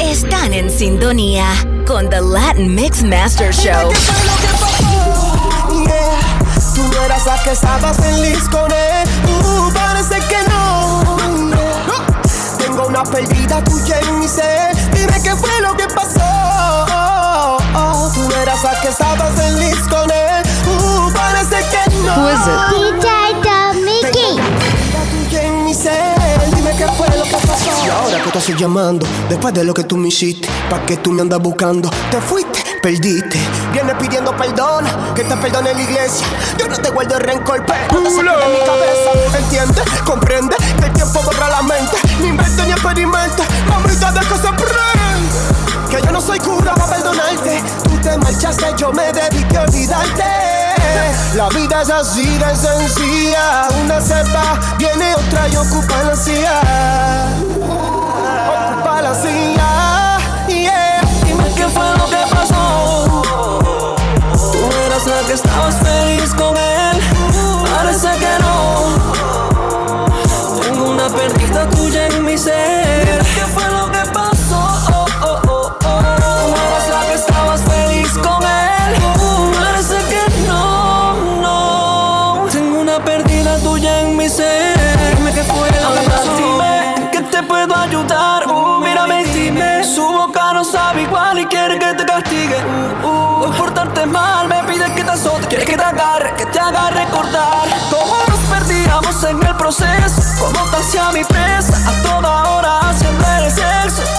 Están en sintonía con The Latin Mix Master Show. Parece que no. Tengo una pérdida tuya en mi ser. Dime qué fue lo que pasó. Tú eras la que feliz con él. Parece que no. Who is it? que tú haces llamando después de lo que tú me hiciste? pa que tú me andas buscando? Te fuiste, perdiste. Vienes pidiendo perdón, que te perdone la iglesia. Yo no te guardo el rencor, pero no de mi cabeza. ¿Entiendes? Comprende que el tiempo borra la mente. Ni invento ni experimento. Mamita, de que prende. Que yo no soy cura para perdonarte. Tú te marchaste, yo me dediqué a olvidarte. La vida es así de sencilla. Una se va, viene otra y ocupa la ansiedad. Dime qué fue lo que pasó. ¿Eras la que estabas feliz con él? Parece que no. Tengo una perdida tuya en mi ser. Quieres que te agarre, que te haga recordar Cómo nos perdíamos en el proceso Cómo te hacía mi presa A toda hora haciendo el sexo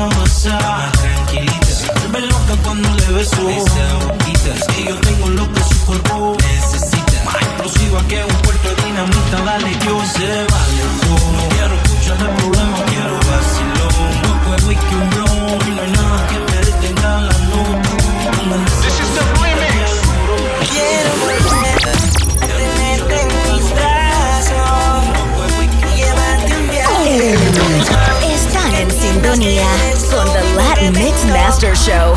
una goza. Tranquilita. Se vuelve loca cuando le beso. Esa boquita. Es que yo tengo loco su cuerpo. Necesita. Más explosiva que un puerto de dinamita. Dale, yo se vale. No quiero escuchar de problema. Quiero vacilón. Un poco de whisky, un blon. Y no hay nada que me detenga la noche. This is the remix. Quiero volver a tenerte en mis brazos. Llevarte un viaje. Están en sintonía. Mix Master Show.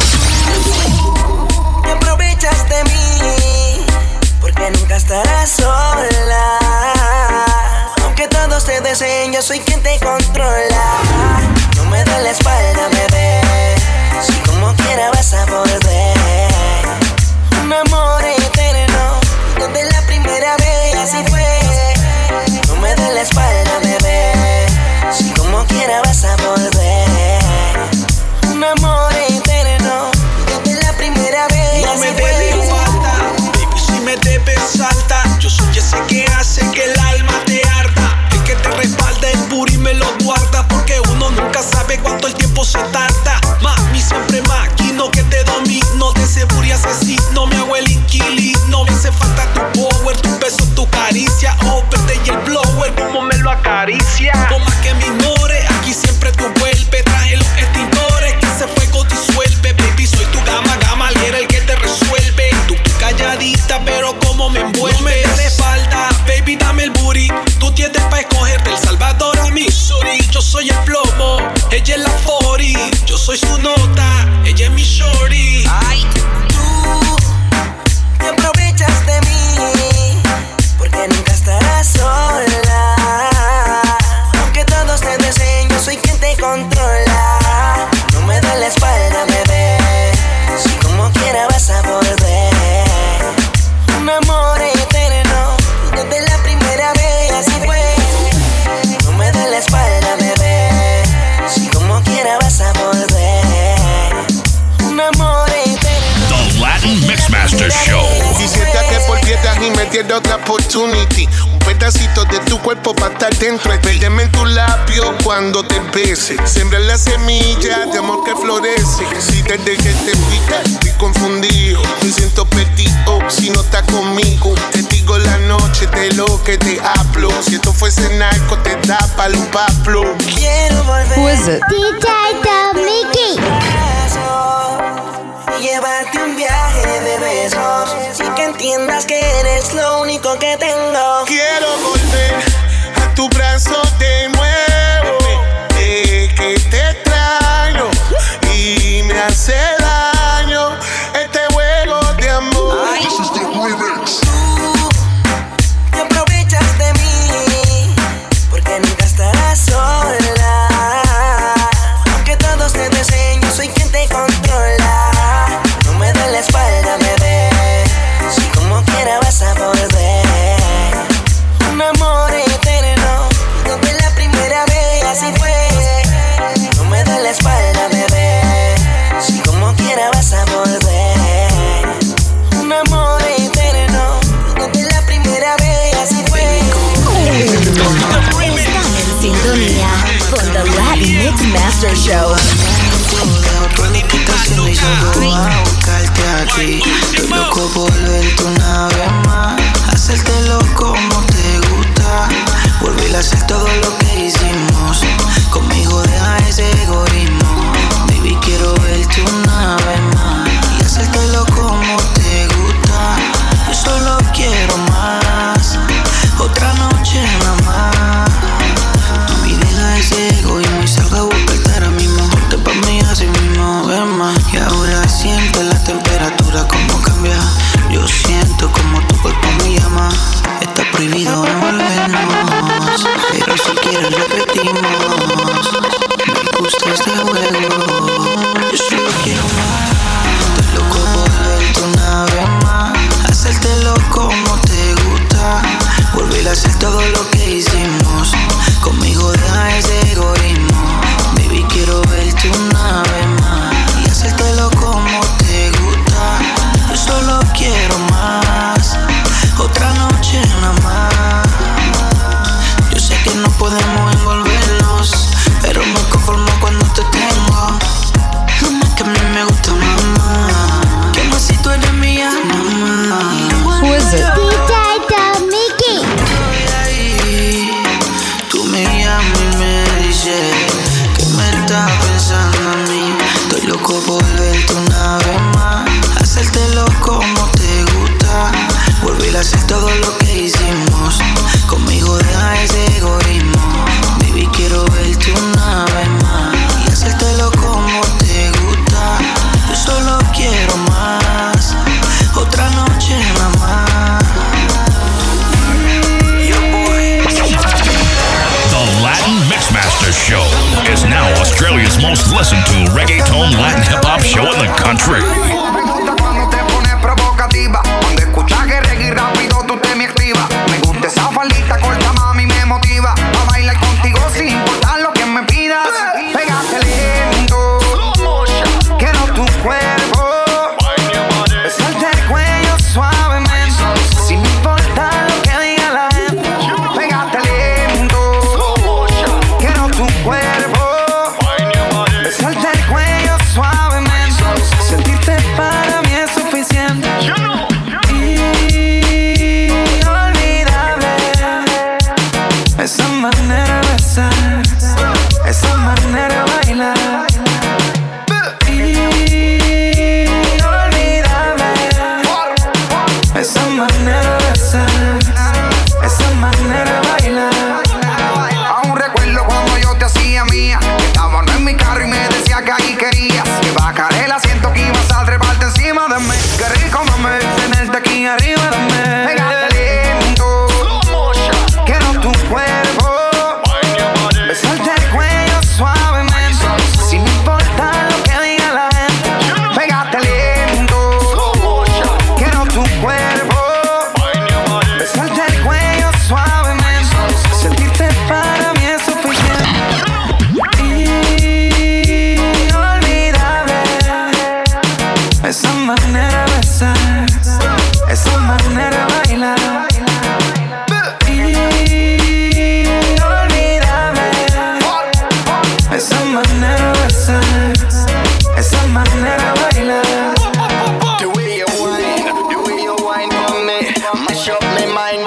Aunque soy quien te controla. No me da la espalda, bebé. Si como otra oportunity. Un pedacito de tu cuerpo para estar dentro. Pérdeme en tu labio cuando te bese. Sembra la semilla de amor que florece. Si desde que te pica estoy confundido. Me siento petido si no estás conmigo. Te digo la noche de lo que te hablo. Si esto fuese narco, te da palo un paplo. Quiero volver. Who is it? DJ Mickey llevarte un viaje de besos y que entiendas que eres lo único que tengo. Quiero volver a tu brazo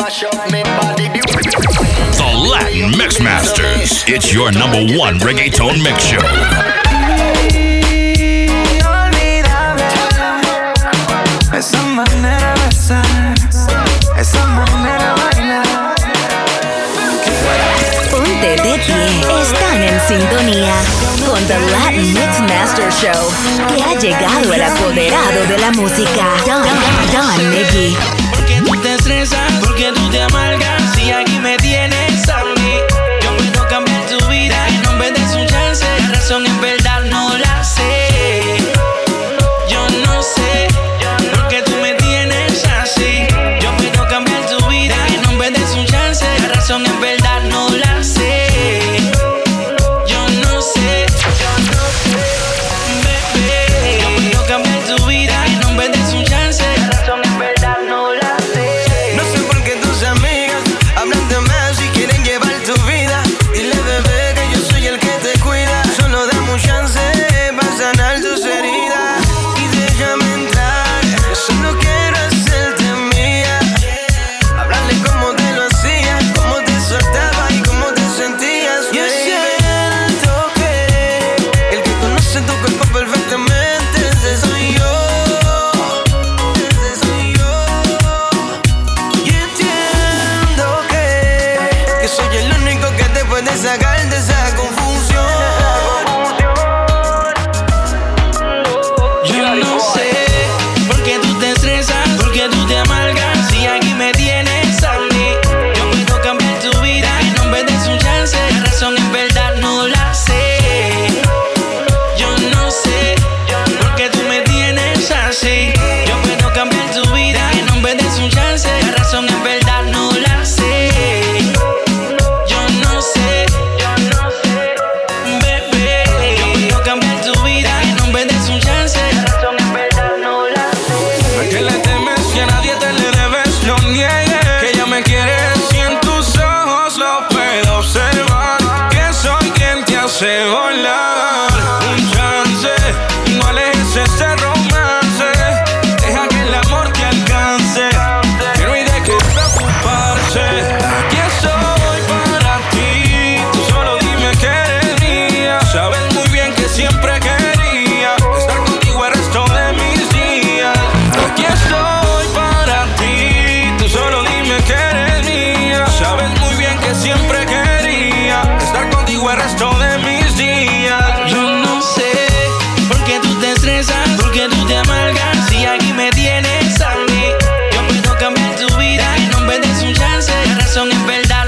The Latin Mix Masters. It's your number one reggaeton mix show. Ponte de pie. Están en sintonía con The Latin Mix Master Show. Que ha llegado el apoderado de la música, Don, Don, Don Mickey que tú te amas.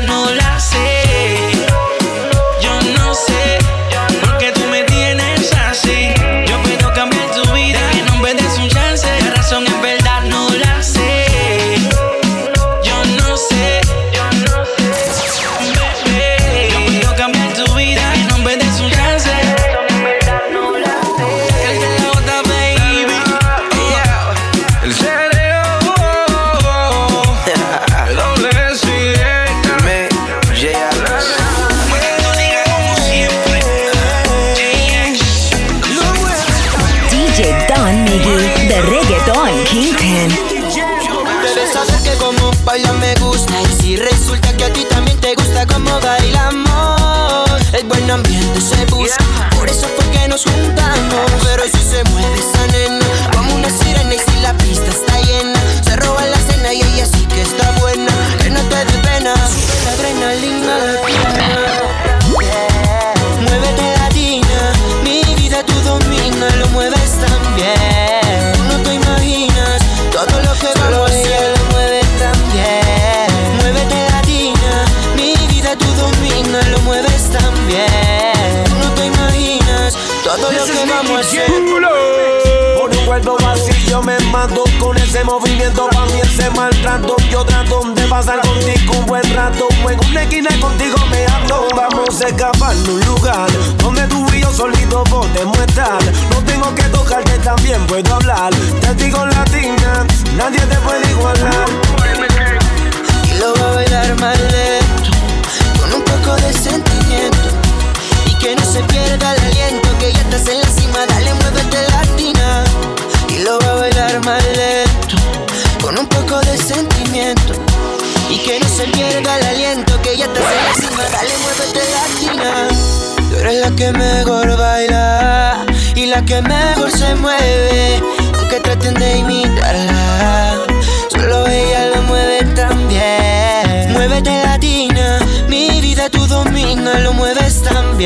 no la sé. Ambiente se busca. Por eso fue que nos juntamos. Pero con ese movimiento Pa' mí ese maltrato. Yo trato de pasar contigo un buen rato. En una esquina contigo me ando Vamos a escapar de un lugar Donde tú y yo solito podemos estar. No tengo que tocarte, también puedo hablar. Te digo latina, nadie te puede igualar. Y lo va a bailar más lento Con un poco de sentimiento. Y que no se pierda el aliento Que ya estás en la cima, dale, muévete Y lo va a bailar más lento Con un poco de sentimiento. Y que no se pierda el aliento Que ya estás en la cima, dale, muévete latina Tú eres la que mejor baila Y la que mejor se mueve. Aunque traten de imitarla Solo ella lo mueve tan bien Muévete latina Mi vida tú dominas Lo mueves tan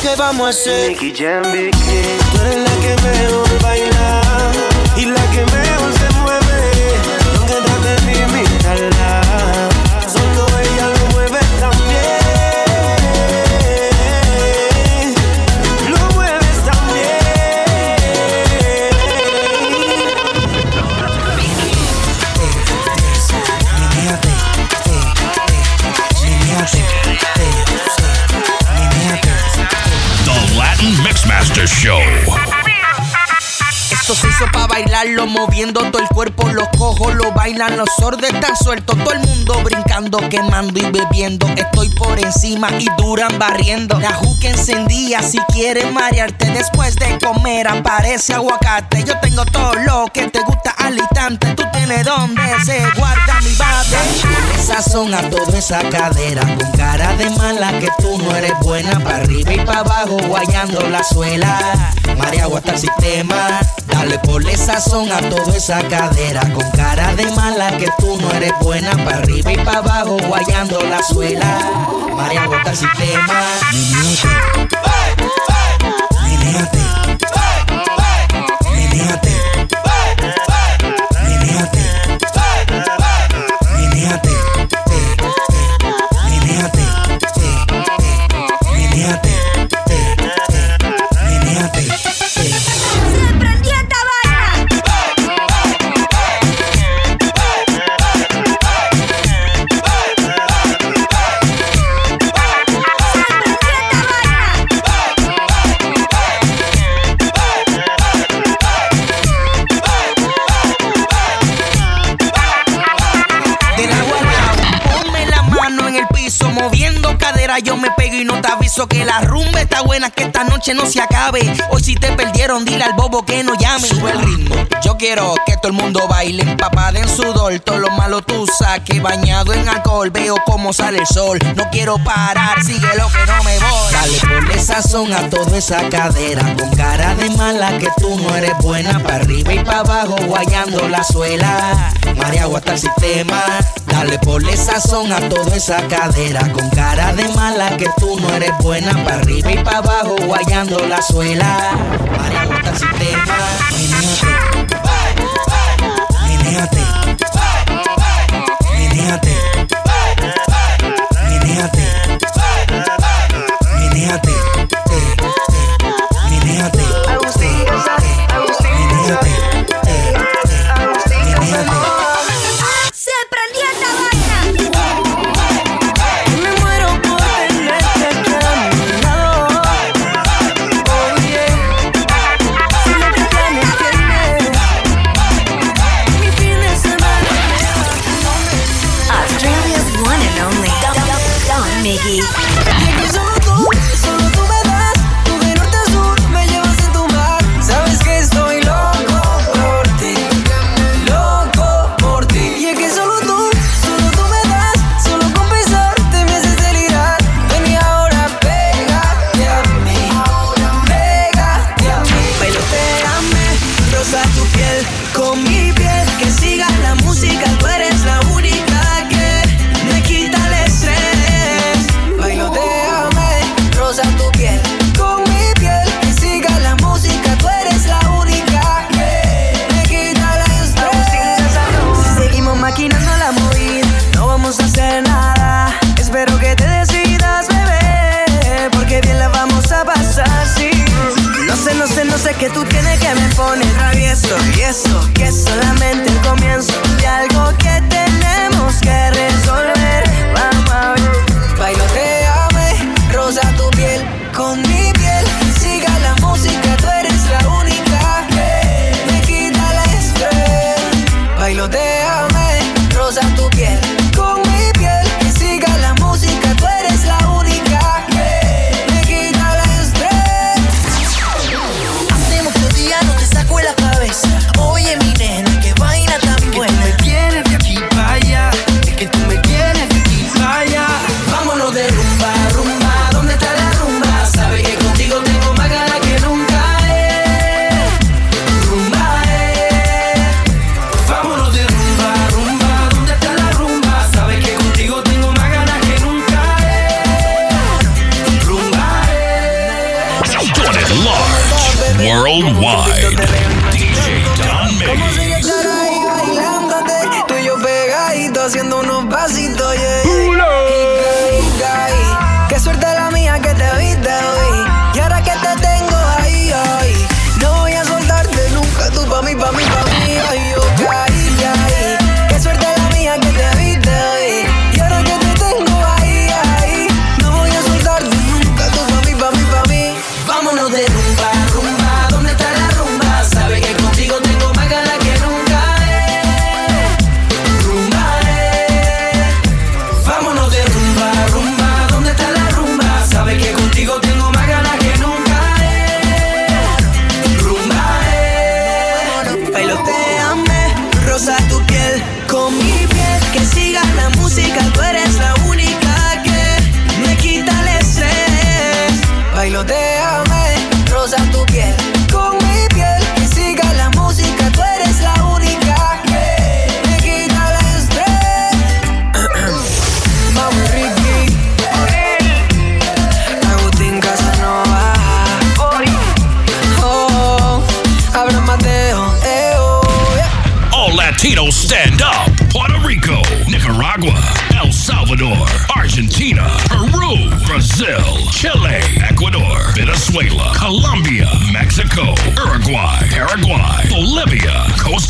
que vamos a hacer Tú eres la que mejor baila Y la que mejor Esto se hizo pa' bailarlo, moviendo todo el cuerpo. Los cojos lo bailan, los sordos están sueltos. Todo el mundo brincando, quemando y bebiendo. Estoy por encima y duran barriendo. La juca encendía, si quieres marearte después de comer, aparece aguacate. Yo tengo todo lo que te gusta al instante. Tú tienes donde se guarda bate. Sazón a toda esa cadera, con cara de mala que tú no eres buena. Pa' arriba y pa' abajo, guayando la suela. María hasta el sistema. Dale por sazón a toda esa cadera Con cara de mala que tú no eres buena Pa' arriba y pa' abajo guayando la suela María bota el sistema no se acabe. Hoy si te perdieron, dile al bobo que no llame. Sube el ritmo. Yo quiero que todo el mundo baile, empapada en sudor. Todo lo malo tú saques, bañado en alcohol. Veo cómo sale el sol. No quiero parar, sigue sazón a toda esa cadera. Con cara de mala que tú no eres buena. Pa' arriba y pa' abajo, guayando la suela. María hasta el sistema. Dale ponle sazón a toda esa cadera. Con cara de mala que tú no eres buena. Pa' arriba y pa' abajo, guayando la suela. María hasta el sistema. Menéate. Menéate. Menéate. que tú tienes que me pone travieso y eso que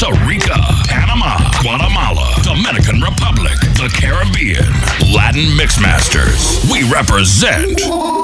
Costa Rica, Panama, Guatemala, Dominican Republic, the Caribbean, Latin Mixmasters. We represent.